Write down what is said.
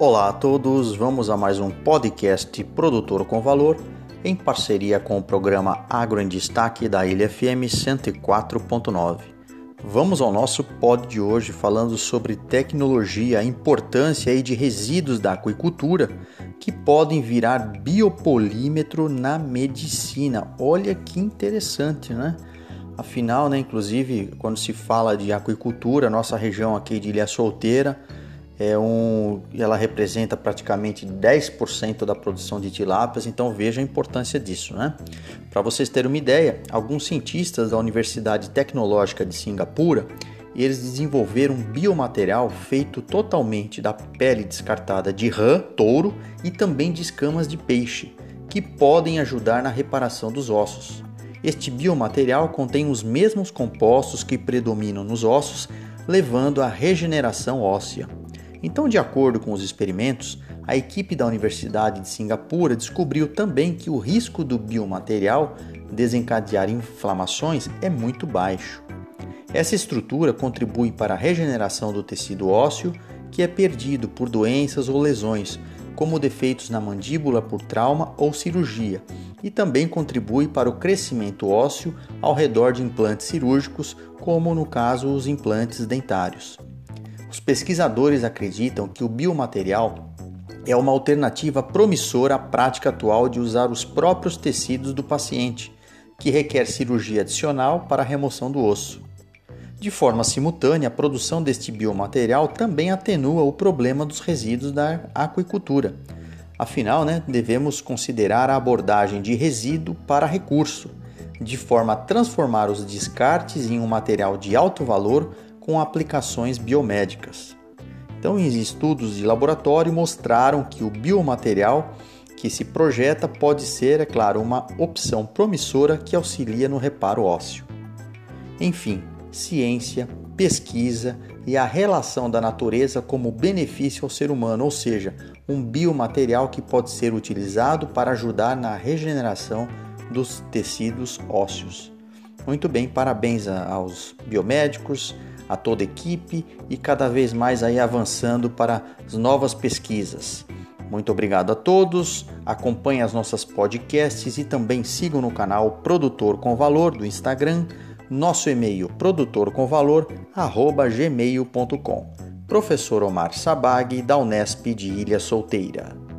Olá a todos, vamos a mais um podcast Produtor com Valor em parceria com o programa Agro em Destaque da Ilha FM 104.9. Vamos ao nosso pod de hoje falando sobre tecnologia, importância aí de resíduos da aquicultura que podem virar biopolímetro na medicina. Olha que interessante, né? Afinal, né, inclusive, quando se fala de aquicultura, nossa região aqui de Ilha Solteira, é um, ela representa praticamente 10% da produção de tilápias, então veja a importância disso. Né? Para vocês terem uma ideia, alguns cientistas da Universidade Tecnológica de Singapura eles desenvolveram um biomaterial feito totalmente da pele descartada de rã, touro e também de escamas de peixe, que podem ajudar na reparação dos ossos. Este biomaterial contém os mesmos compostos que predominam nos ossos, levando à regeneração óssea. Então, de acordo com os experimentos, a equipe da Universidade de Singapura descobriu também que o risco do biomaterial desencadear inflamações é muito baixo. Essa estrutura contribui para a regeneração do tecido ósseo que é perdido por doenças ou lesões, como defeitos na mandíbula por trauma ou cirurgia, e também contribui para o crescimento ósseo ao redor de implantes cirúrgicos, como no caso os implantes dentários. Os pesquisadores acreditam que o biomaterial é uma alternativa promissora à prática atual de usar os próprios tecidos do paciente, que requer cirurgia adicional para a remoção do osso. De forma simultânea, a produção deste biomaterial também atenua o problema dos resíduos da aquicultura. Afinal, né, devemos considerar a abordagem de resíduo para recurso, de forma a transformar os descartes em um material de alto valor com aplicações biomédicas. Então, estudos de laboratório mostraram que o biomaterial que se projeta pode ser, é claro, uma opção promissora que auxilia no reparo ósseo. Enfim, ciência, pesquisa e a relação da natureza como benefício ao ser humano, ou seja, um biomaterial que pode ser utilizado para ajudar na regeneração dos tecidos ósseos. Muito bem, parabéns aos biomédicos, a toda a equipe e cada vez mais aí avançando para as novas pesquisas. Muito obrigado a todos. Acompanhe as nossas podcasts e também sigam no canal Produtor com Valor do Instagram, nosso e-mail produtorcomvalor@gmail.com. Professor Omar Sabag da Unesp de Ilha Solteira.